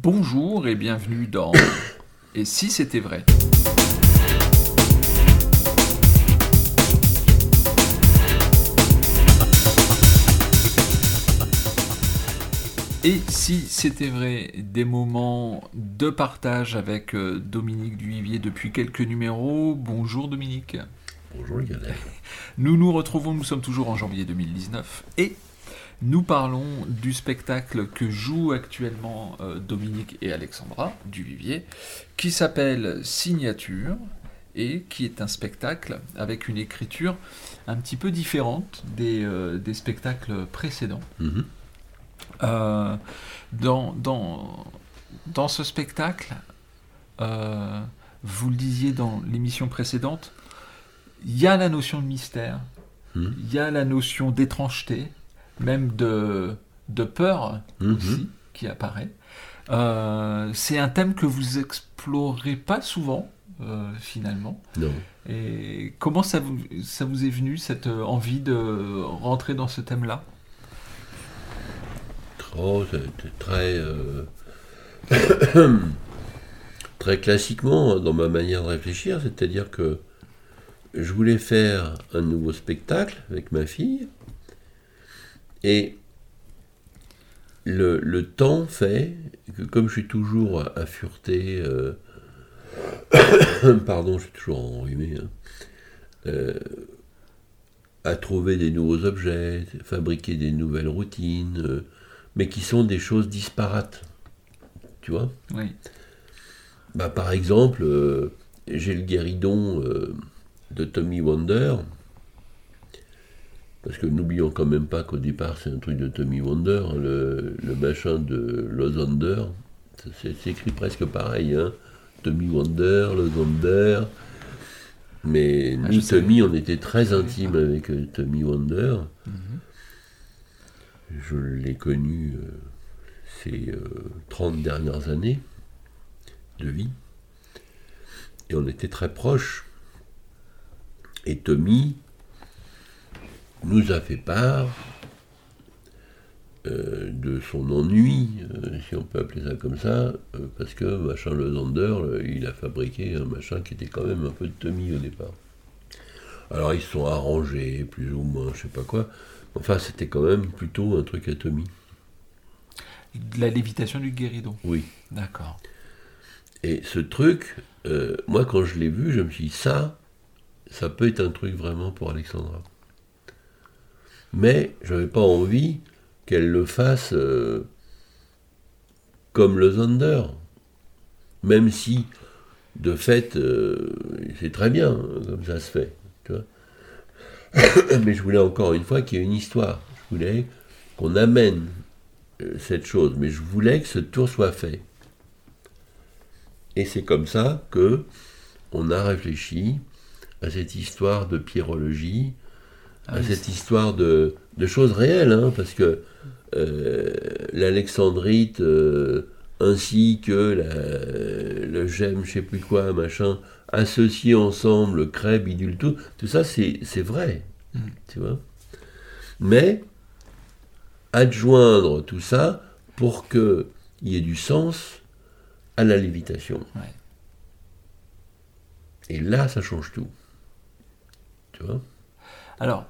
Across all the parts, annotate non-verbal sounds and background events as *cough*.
Bonjour et bienvenue dans *coughs* Et si c'était vrai? Et si c'était vrai, des moments de partage avec euh, Dominique Duvivier depuis quelques numéros. Bonjour Dominique. Bonjour Lionel. Nous nous retrouvons, nous sommes toujours en janvier 2019 et nous parlons du spectacle que jouent actuellement euh, Dominique et Alexandra Duvivier qui s'appelle Signature et qui est un spectacle avec une écriture un petit peu différente des, euh, des spectacles précédents. Mhm. Euh, dans, dans, dans ce spectacle, vous le disiez dans l'émission précédente, il y a la notion de mystère, Mhm. il y a la notion d'étrangeté, même de, de peur Mhm. aussi qui apparaît. Euh, c'est un thème que vous explorez pas souvent, euh, finalement. Non. Et comment ça vous, ça vous est venu, cette euh, envie de rentrer dans ce thème-là? Oh, c'était très. euh, *coughs* très classiquement dans ma manière de réfléchir, c'est-à-dire que je voulais faire un nouveau spectacle avec ma fille et le, le temps fait que comme je suis toujours à, euh, *coughs* pardon, je suis toujours enrhumé, hein, euh, à trouver des nouveaux objets, fabriquer des nouvelles routines, euh, mais qui sont des choses disparates. Tu vois Oui. bah, Par exemple, euh, j'ai le guéridon de Tommy Wonder, parce que n'oublions quand même pas qu'au départ c'est un truc de Tommy Wonder, hein, le, le machin de Losander, c'est c'est écrit presque pareil, hein. Tommy Wonder, Losander, mais Ah, nous, sais. Tommy, on était très intime avec euh, Tommy Wonder. Je l'ai connu euh, ces euh, 30 dernières années de vie. Et on était très proches. Et Tommy nous a fait part euh, de son ennui, euh, si on peut appeler ça comme ça, euh, parce que machin le Zander, il a fabriqué un machin qui était quand même un peu de Tommy au départ. Alors ils se sont arrangés, plus ou moins, je sais pas quoi. Enfin, c'était quand même plutôt un truc à Tommy. La lévitation du guéridon. Oui. D'accord. Et ce truc, moi quand je l'ai vu, je me suis dit, ça, ça peut être un truc vraiment pour Alexandra. Mais je n'avais pas envie qu'elle le fasse euh, comme le Zander. Même si, de fait, euh, c'est très bien hein, comme ça se fait. *coughs* Mais je voulais encore une fois qu'il y ait une histoire. Je voulais qu'on amène euh, cette chose. Mais je voulais que ce tour soit fait. Et c'est comme ça que on a réfléchi à cette histoire de pierrologie, à oui, cette histoire de, de choses réelles, hein, parce que euh, l'alexandrite euh, ainsi que la- le gemme, je sais plus quoi, machin, associés ensemble, crée, bidule, tout, tout ça c'est c'est vrai, Mm. tu vois. Mais adjoindre tout ça pour qu'il y ait du sens à la lévitation. Ouais. Et là, ça change tout. Tu vois? Alors,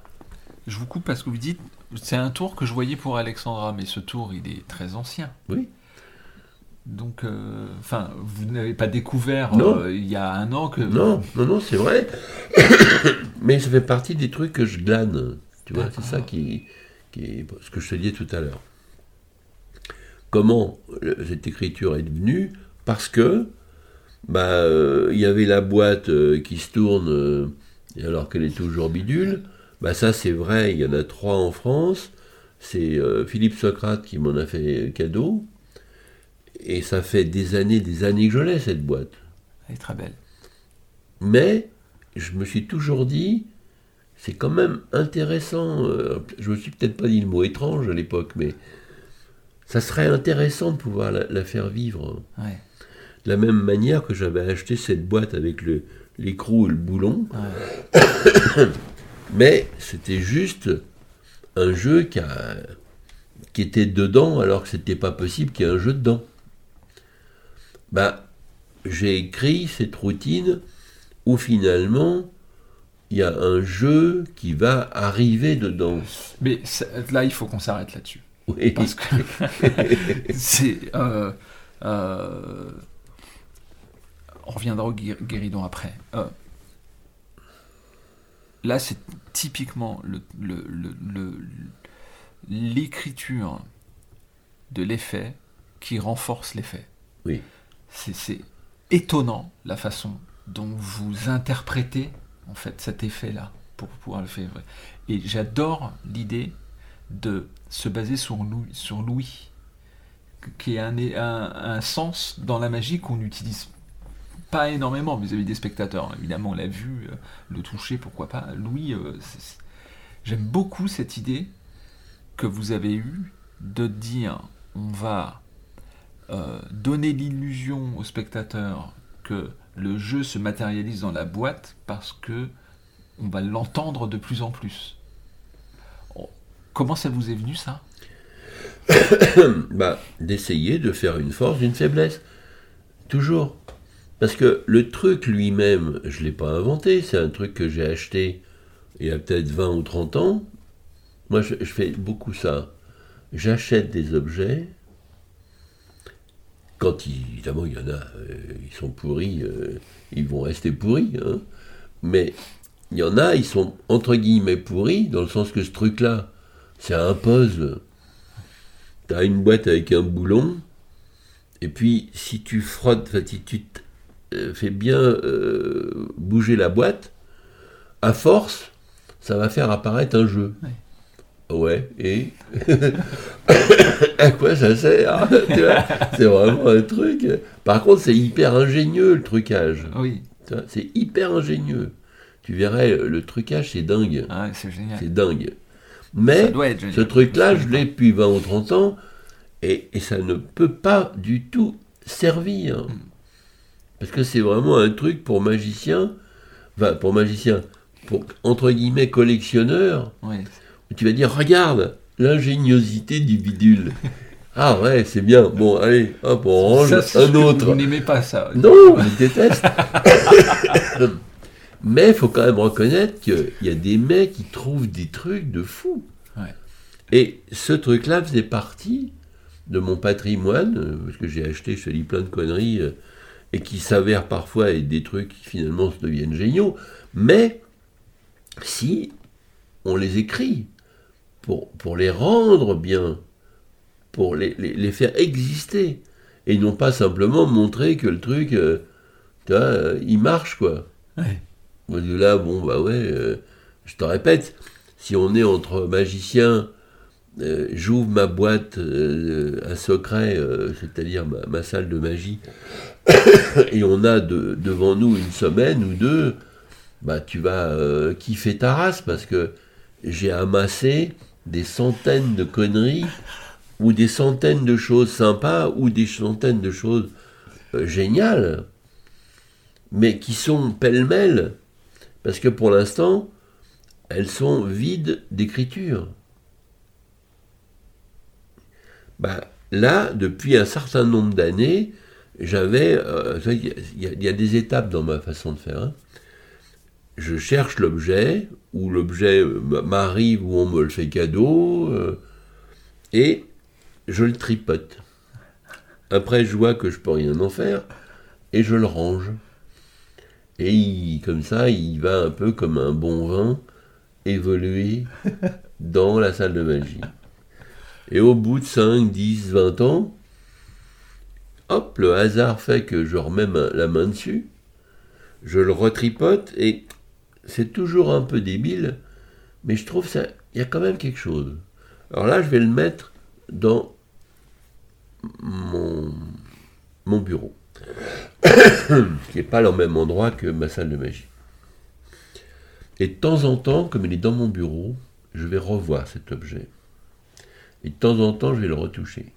je vous coupe parce que vous dites, c'est un tour que je voyais pour Alexandra, mais ce tour, il est très ancien. Oui. Donc, euh, enfin, vous n'avez pas découvert euh, il y a un an que. Non, non, non, c'est vrai. *coughs* Mais ça fait partie des trucs que je glane. Tu vois, c'est ça qui, qui est ce que je te disais tout à l'heure. Comment euh, cette écriture est devenue? Parce que bah, euh, il y avait la boîte qui se tourne alors qu'elle est toujours bidule. Bah, ça, c'est vrai, il y en a trois en France. C'est euh, Philippe Socrate qui m'en a fait cadeau. Et ça fait des années, des années que je l'ai, cette boîte. Elle est très belle. Mais je me suis toujours dit, c'est quand même intéressant. euh, Je me suis peut-être pas dit le mot étrange à l'époque, mais ça serait intéressant de pouvoir la, la faire vivre. Ouais. De la même manière que j'avais acheté cette boîte avec le- l'écrou et le boulon, ouais. *coughs* mais c'était juste un jeu qui, a- qui était dedans alors que c'était pas possible qu'il y ait un jeu dedans. bah, j'ai écrit cette routine où finalement il y a un jeu qui va arriver dedans. Mais là, il faut qu'on s'arrête là-dessus. Oui. Parce que *laughs* c'est. euh, euh, on reviendra au gué- guéridon après. Euh, là, c'est typiquement l'écriture de l'effet qui renforce l'effet. Oui. C'est, étonnant la façon dont vous interprétez en fait cet effet-là pour pouvoir le faire. Et j'adore l'idée de se baser sur Louis, sur qui est un, un, un sens dans la magie qu'on n'utilise pas énormément vis-à-vis des spectateurs. Évidemment, l'a vu, euh, le toucher, pourquoi pas. Louis, euh, j'aime beaucoup cette idée que vous avez eue de dire on va euh, donner l'illusion au spectateur que le jeu se matérialise dans la boîte parce que on va l'entendre de plus en plus. Oh, Comment ça vous est venu ça? *coughs* Bah, d'essayer de faire une force d'une faiblesse. Toujours. Parce que le truc lui-même, je ne l'ai pas inventé, c'est un truc que j'ai acheté il y a peut-être 20 ou 30 ans. Moi, je, fais beaucoup ça. J'achète des objets. Quand évidemment il y en a, euh, ils sont pourris, euh, ils vont rester pourris. hein. Mais il y en a, ils sont entre guillemets pourris, dans le sens que ce truc-là, ça impose. Tu as une boîte avec un boulon, et puis si tu frottes, si tu euh, fais bien euh, bouger la boîte, à force, ça va faire apparaître un jeu. Ouais, et *coughs* à quoi ça sert vois, C'est vraiment un truc. Par contre, c'est hyper ingénieux le trucage. Oui, C'est hyper ingénieux. Tu verrais, le trucage, c'est dingue. Ah, c'est génial. C'est dingue. Mais ce truc-là, je l'ai depuis 20 ou 30 ans, et, et ça ne peut pas du tout servir. Parce que c'est vraiment un truc pour magicien, enfin pour magicien, pour entre guillemets collectionneur, où tu vas dire, regarde l'ingéniosité du bidule. *laughs* ah ouais, c'est bien. Bon, allez, hop, on range Ça, un autre. Vous n'aimez pas ça. Non, je déteste. *laughs* Mais il faut quand même reconnaître qu'il y a des mecs qui trouvent des trucs de fou. Ouais. Et ce truc-là faisait partie de mon patrimoine, euh, parce que j'ai acheté, je te dis, plein de conneries, euh, et qui s'avèrent parfois être des trucs qui finalement se deviennent géniaux. Mais si on les écrit pour, pour les rendre bien, pour les, les- les faire exister, et non pas simplement montrer que le truc, euh, tu vois, euh, il marche, quoi. Ouais. Là, bon, bah ouais, euh, je te répète, si on est entre magiciens, euh, j'ouvre ma boîte, euh, un secret, euh, c'est-à-dire ma, salle de magie, *coughs* et on a de- devant nous une semaine ou deux, bah tu vas kiffer ta race parce que j'ai amassé des centaines de conneries ou des centaines de choses sympas ou des centaines de choses géniales, mais qui sont pêle-mêle parce que pour l'instant, elles sont vides d'écriture. Bah, là, depuis un certain nombre d'années, j'avais. euh, Il y, a- y y des étapes dans ma façon de faire. hein. Je cherche l'objet, ou l'objet euh, m'arrive, ou on me le fait cadeau, euh, et je le tripote. Après, je vois que je peux rien en faire, et je le range. Et il- comme ça, il va un peu comme un bon vin évoluer *laughs* dans la salle de magie. Et au bout de 5, 10, 20 ans, hop, le hasard fait que je remets la main dessus, je le retripote, et c'est toujours un peu débile, mais je trouve ça, il y a quand même quelque chose. Alors là, je vais le mettre dans mon, mon bureau *coughs* qui n'est pas au même endroit que ma salle de magie. Et de temps en temps, comme il est dans mon bureau, je vais revoir cet objet. Et de temps en temps, je vais le retoucher.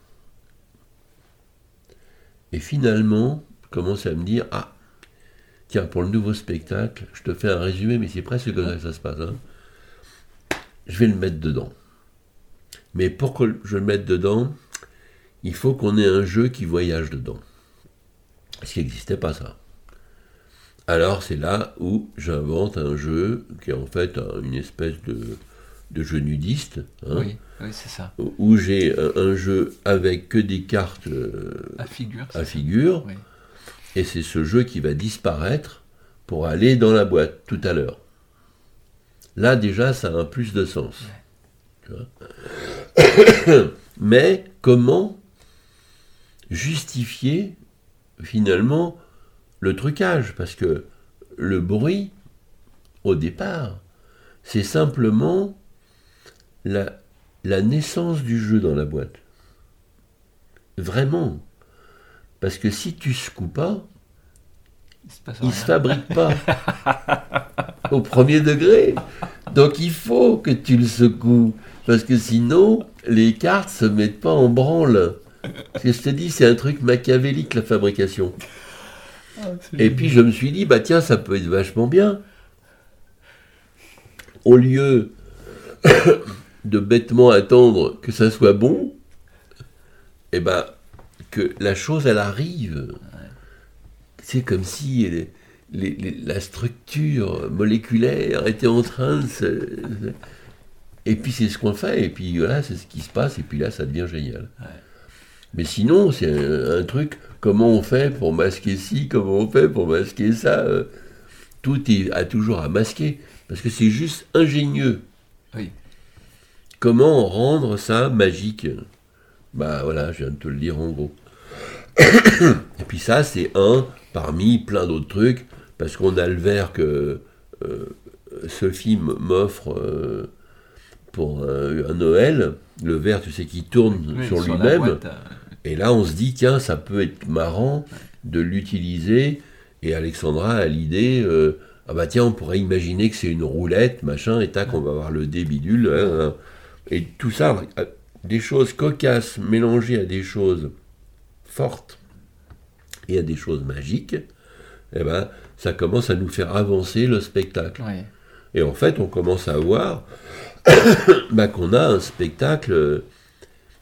Et finalement, je commence à me dire, ah, tiens, pour le nouveau spectacle, je te fais un résumé, mais c'est presque comme ça que ça se passe. hein. Je vais le mettre dedans. Mais pour que je le mette dedans, il faut qu'on ait un jeu qui voyage dedans. Ce qui n'existait pas ça. Alors c'est là où j'invente un jeu qui est en fait une espèce de, de jeu nudiste. Hein, oui, oui c'est ça. Où j'ai un, jeu avec que des cartes à figure. À figure Et c'est ce jeu qui va disparaître pour aller dans la boîte tout à l'heure. Là déjà ça a un plus de sens. *coughs* Mais comment justifier finalement le trucage, parce que le bruit, au départ, c'est simplement la, la naissance du jeu dans la boîte. Vraiment. Parce que si tu secoues pas, il ne se fabrique pas *laughs* au premier degré. Donc il faut que tu le secoues. Parce que sinon, les cartes se mettent pas en branle. Ce que je te dis, c'est un truc machiavélique, la fabrication. Et puis je me suis dit, bah tiens, ça peut être vachement bien. Au lieu de bêtement attendre que ça soit bon, et eh ben que la chose elle arrive. C'est comme si la structure moléculaire était en train de se. Et puis c'est ce qu'on fait, et puis voilà, c'est ce qui se passe, et puis là ça devient génial. Mais sinon, c'est un, truc, comment on fait pour masquer ci, comment on fait pour masquer ça. Euh, tout est, a toujours à masquer, parce que c'est juste ingénieux. Oui. Comment rendre ça magique Bah voilà, je viens de te le dire en gros. *coughs* Et puis ça, c'est un parmi plein d'autres trucs, parce qu'on a le verre que euh, ce film m'offre euh, pour un, Noël, le verre, tu sais, qui tourne sur lui-même. Et là, on se dit, tiens, ça peut être marrant de l'utiliser. Et Alexandra a l'idée, euh, ah bah tiens, on pourrait imaginer que c'est une roulette, machin, et tac, on va avoir le débidule. Hein, hein. Et tout ça, des choses cocasses mélangées à des choses fortes et à des choses magiques, eh ben, ça commence à nous faire avancer le spectacle. Et en fait, on commence à voir *coughs* bah, qu'on a un spectacle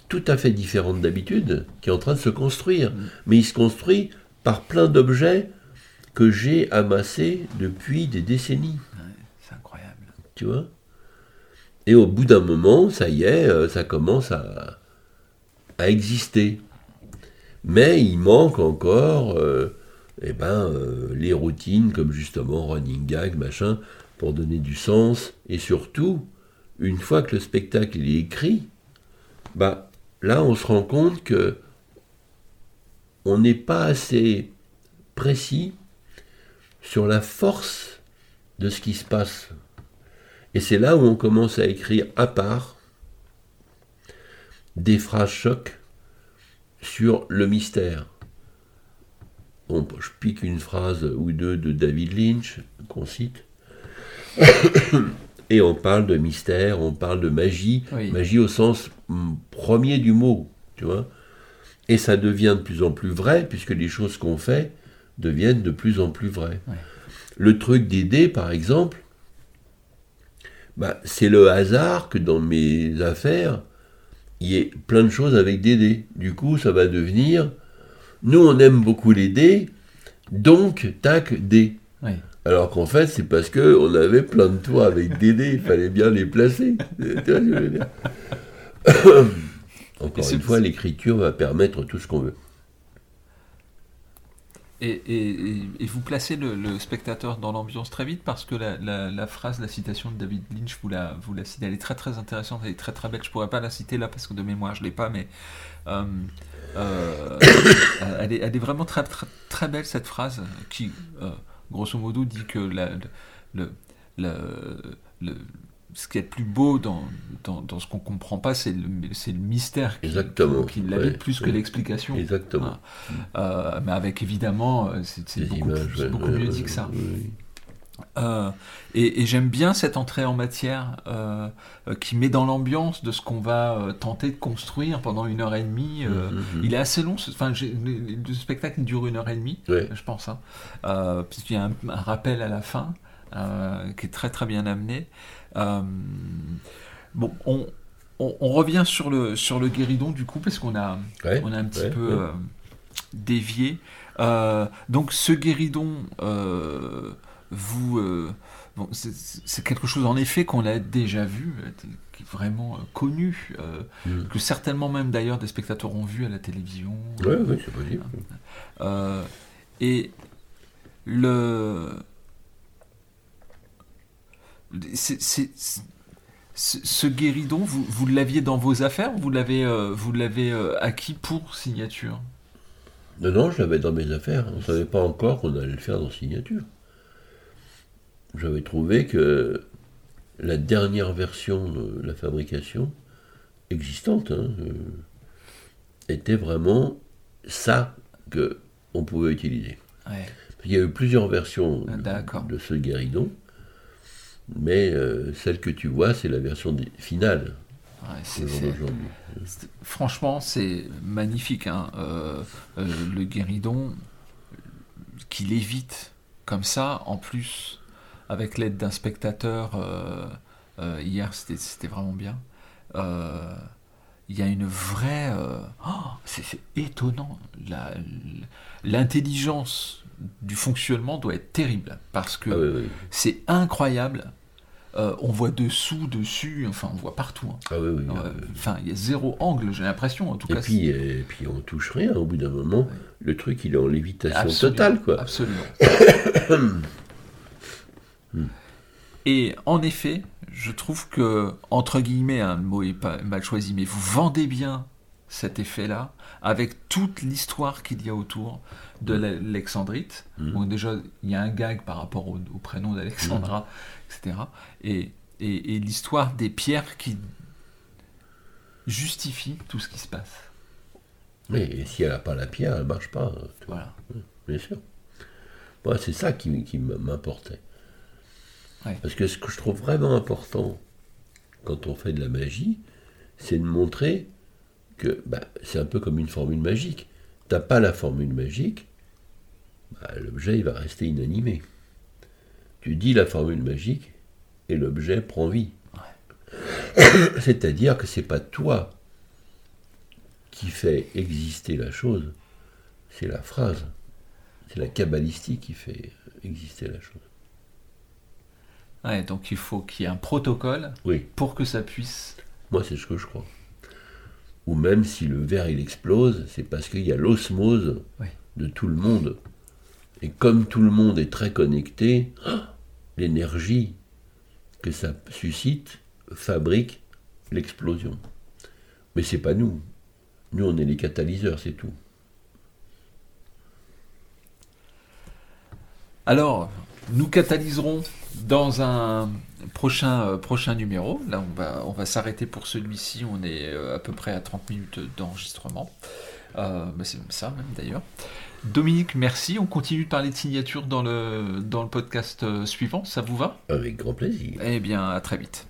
tout à fait différente d'habitude, qui est en train de se construire. Mm. Mais il se construit par plein d'objets que j'ai amassés depuis des décennies. c'est incroyable. Tu vois? Et au bout d'un moment, ça y est, euh, ça commence à, exister. Mais il manque encore euh, eh ben, euh, les routines comme justement running gag, machin, pour donner du sens. Et surtout, une fois que le spectacle est écrit, bah, là on se rend compte que on n'est pas assez précis sur la force de ce qui se passe. Et c'est là où on commence à écrire à part des phrases chocs sur le mystère. Bon, je pique une phrase ou deux de David Lynch qu'on cite. *coughs* Et on parle de mystère, on parle de magie, magie au sens mm, premier du mot, tu vois. Et ça devient de plus en plus vrai, puisque les choses qu'on fait deviennent de plus en plus vraies. Le truc des dés, par exemple, bah, c'est le hasard que dans mes affaires, il y ait plein de choses avec des dés. Du coup, ça va devenir, nous on aime beaucoup les dés, donc tac, dés. Alors qu'en fait, c'est parce qu'on avait plein de toits avec *laughs* des dés, il fallait bien les placer. Encore une fois, l'écriture va permettre tout ce qu'on veut. Et, vous placez le, spectateur dans l'ambiance très vite parce que la, phrase, la citation de David Lynch, vous la, citez, elle est très très intéressante, elle est très très belle. Je pourrais pas la citer là parce que de mémoire je l'ai pas, mais euh, euh, *coughs* elle, est, vraiment très, très, très belle cette phrase qui euh, grosso modo, dit que le, ce qui est le plus beau dans, dans, ce qu'on ne comprend pas, c'est le, le mystère qui, Exactement. qui, plus que l'explication. Exactement. Euh, mais avec évidemment, euh, c'est beaucoup, beaucoup mieux dit que ça. Euh, et, j'aime bien cette entrée en matière euh, qui met dans l'ambiance de ce qu'on va tenter de construire pendant une heure et demie. Mhm, mhm. Il est assez long, enfin, le, spectacle dure une heure et demie, je pense, hein, puisqu'il y a un, rappel à la fin qui est très très bien amené. Bon, on, on, revient sur le, sur le guéridon du coup, parce qu'on a, on a un petit peu dévié. Euh, donc ce guéridon, euh, vous, euh, bon, c'est quelque chose en effet qu'on a déjà vu, qui est vraiment connu, Mm. que certainement même d'ailleurs des spectateurs ont vu à la télévision. Oui, oui, c'est possible. Euh, et le. C'est- c'est- c'est- ce guéridon, vous, vous l'aviez dans vos affaires ou vous l'avez euh, vous l'avez euh, acquis pour signature? Non, non, je l'avais dans mes affaires. On ne savait pas encore qu'on allait le faire dans signature. J'avais trouvé que la dernière version de la fabrication existante hein, euh, était vraiment ça que on pouvait utiliser. Ouais. Il y a eu plusieurs versions Ah, de ce guéridon, mais euh, celle que tu vois, c'est la version finale Ouais, c'est- c'est- franchement, c'est magnifique. hein. Euh, euh, le guéridon, qu'il évite comme ça, en plus, avec l'aide d'un spectateur, hier, c'était c'était vraiment bien. Il y a une vraie... oh, c'est c'est étonnant. La- L'intelligence du fonctionnement doit être terrible, parce que Ah oui, oui. c'est incroyable. Euh, on voit dessous, dessus, enfin on voit partout. hein. Ah oui, Euh. Enfin, il y a zéro angle, j'ai l'impression, en tout Et cas. puis, et puis on touche rien, au bout d'un moment, le truc il est en lévitation Absolument, totale, quoi. Absolument. *coughs* Et en effet, je trouve que, entre guillemets, hein, le mot est pas mal choisi, mais vous vendez bien cet effet-là, avec toute l'histoire qu'il y a autour de l'Alexandrite. Mhm. Bon, déjà, il y a un gag par rapport au, au prénom d'Alexandra, etc. Et, et- et l'histoire des pierres qui justifie tout ce qui se passe. Oui, et si elle n'a pas la pierre, elle ne marche pas, tu vois, Voilà. bien sûr. Moi, c'est ça qui, qui m'importait. Ouais. Parce que ce que je trouve vraiment important quand on fait de la magie, c'est de montrer que bah, c'est un peu comme une formule magique. T'as pas la formule magique, bah, l'objet il va rester inanimé. Tu dis la formule magique et l'objet prend vie. *coughs* C'est-à-dire que c'est pas toi qui fait exister la chose, c'est la phrase, c'est la kabbalistique qui fait exister la chose. Ouais, donc il faut qu'il y ait un protocole Oui. pour que ça puisse. Moi, c'est ce que je crois. Ou même si le verre il explose, c'est parce qu'il y a l'osmose Oui. de tout le monde. Et comme tout le monde est très connecté, *gasps* l'énergie que ça suscite fabrique l'explosion. Mais c'est pas nous. Nous, on est les catalyseurs, c'est tout. Alors, nous catalyserons dans un prochain, euh, prochain numéro. Là, on va, on va s'arrêter pour celui-ci. On est euh, à peu près à 30 minutes d'enregistrement. Euh, bah, c'est même ça, même d'ailleurs. Dominique, merci. On continue de parler de signature dans le, dans le podcast euh, suivant. Ça vous va? Avec grand plaisir. Eh bien, à très vite.